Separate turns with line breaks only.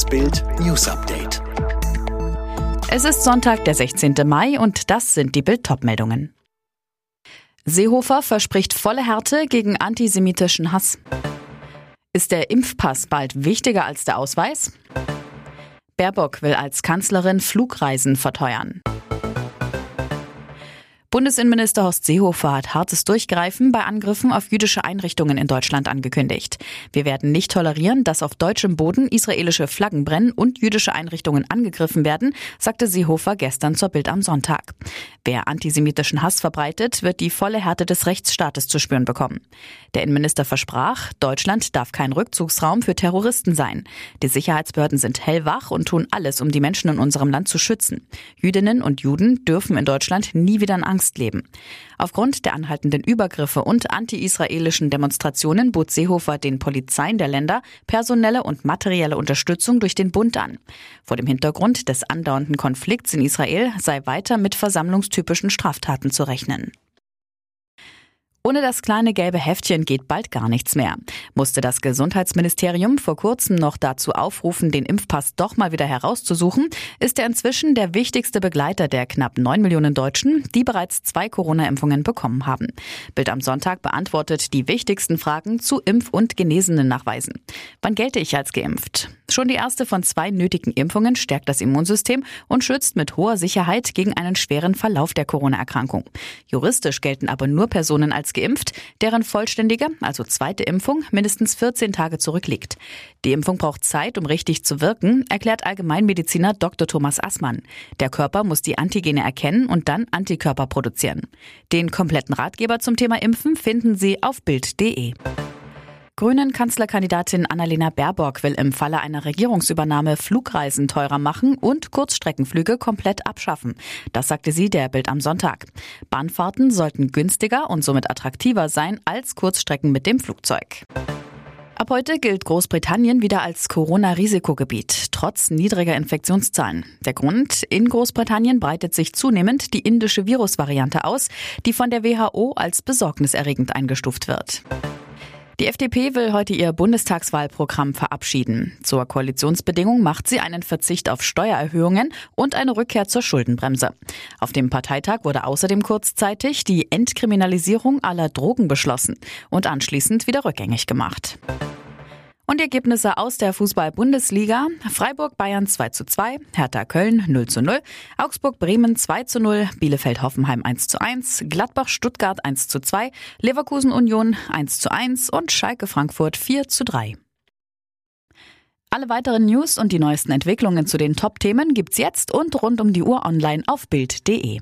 Das Bild News Update.
Es ist Sonntag, der 16. Mai und das sind die Bild meldungen Seehofer verspricht volle Härte gegen antisemitischen Hass. Ist der Impfpass bald wichtiger als der Ausweis? Baerbock will als Kanzlerin Flugreisen verteuern. Bundesinnenminister Horst Seehofer hat hartes Durchgreifen bei Angriffen auf jüdische Einrichtungen in Deutschland angekündigt. Wir werden nicht tolerieren, dass auf deutschem Boden israelische Flaggen brennen und jüdische Einrichtungen angegriffen werden, sagte Seehofer gestern zur Bild am Sonntag. Wer antisemitischen Hass verbreitet, wird die volle Härte des Rechtsstaates zu spüren bekommen. Der Innenminister versprach, Deutschland darf kein Rückzugsraum für Terroristen sein. Die Sicherheitsbehörden sind hellwach und tun alles, um die Menschen in unserem Land zu schützen. Jüdinnen und Juden dürfen in Deutschland nie wieder in Angst leben. Aufgrund der anhaltenden Übergriffe und anti-israelischen Demonstrationen bot Seehofer den Polizeien der Länder personelle und materielle Unterstützung durch den Bund an. Vor dem Hintergrund des andauernden Konflikts in Israel sei weiter mit versammlungstypischen Straftaten zu rechnen. Ohne das kleine gelbe Heftchen geht bald gar nichts mehr. Musste das Gesundheitsministerium vor kurzem noch dazu aufrufen, den Impfpass doch mal wieder herauszusuchen, ist er inzwischen der wichtigste Begleiter der knapp neun Millionen Deutschen, die bereits zwei Corona-Impfungen bekommen haben. Bild am Sonntag beantwortet die wichtigsten Fragen zu Impf- und genesenen Nachweisen. Wann gelte ich als geimpft? Schon die erste von zwei nötigen Impfungen stärkt das Immunsystem und schützt mit hoher Sicherheit gegen einen schweren Verlauf der Corona-Erkrankung. Juristisch gelten aber nur Personen als geimpft, deren vollständige, also zweite Impfung mindestens 14 Tage zurückliegt. Die Impfung braucht Zeit, um richtig zu wirken, erklärt Allgemeinmediziner Dr. Thomas Assmann. Der Körper muss die Antigene erkennen und dann Antikörper produzieren. Den kompletten Ratgeber zum Thema Impfen finden Sie auf Bild.de. Grünen Kanzlerkandidatin Annalena Baerbock will im Falle einer Regierungsübernahme Flugreisen teurer machen und Kurzstreckenflüge komplett abschaffen. Das sagte sie der Bild am Sonntag. Bahnfahrten sollten günstiger und somit attraktiver sein als Kurzstrecken mit dem Flugzeug. Ab heute gilt Großbritannien wieder als Corona-Risikogebiet, trotz niedriger Infektionszahlen. Der Grund, in Großbritannien breitet sich zunehmend die indische Virusvariante aus, die von der WHO als besorgniserregend eingestuft wird. Die FDP will heute ihr Bundestagswahlprogramm verabschieden. Zur Koalitionsbedingung macht sie einen Verzicht auf Steuererhöhungen und eine Rückkehr zur Schuldenbremse. Auf dem Parteitag wurde außerdem kurzzeitig die Entkriminalisierung aller Drogen beschlossen und anschließend wieder rückgängig gemacht. Und die Ergebnisse aus der Fußball-Bundesliga. Freiburg Bayern 2 zu 2, Hertha Köln 0 zu 0, Augsburg Bremen 2 zu 0, Bielefeld Hoffenheim 1 zu 1, Gladbach Stuttgart 1 zu 2, Leverkusen Union 1 zu 1 und Schalke Frankfurt 4 zu 3. Alle weiteren News und die neuesten Entwicklungen zu den Top-Themen gibt's jetzt und rund um die Uhr online auf Bild.de.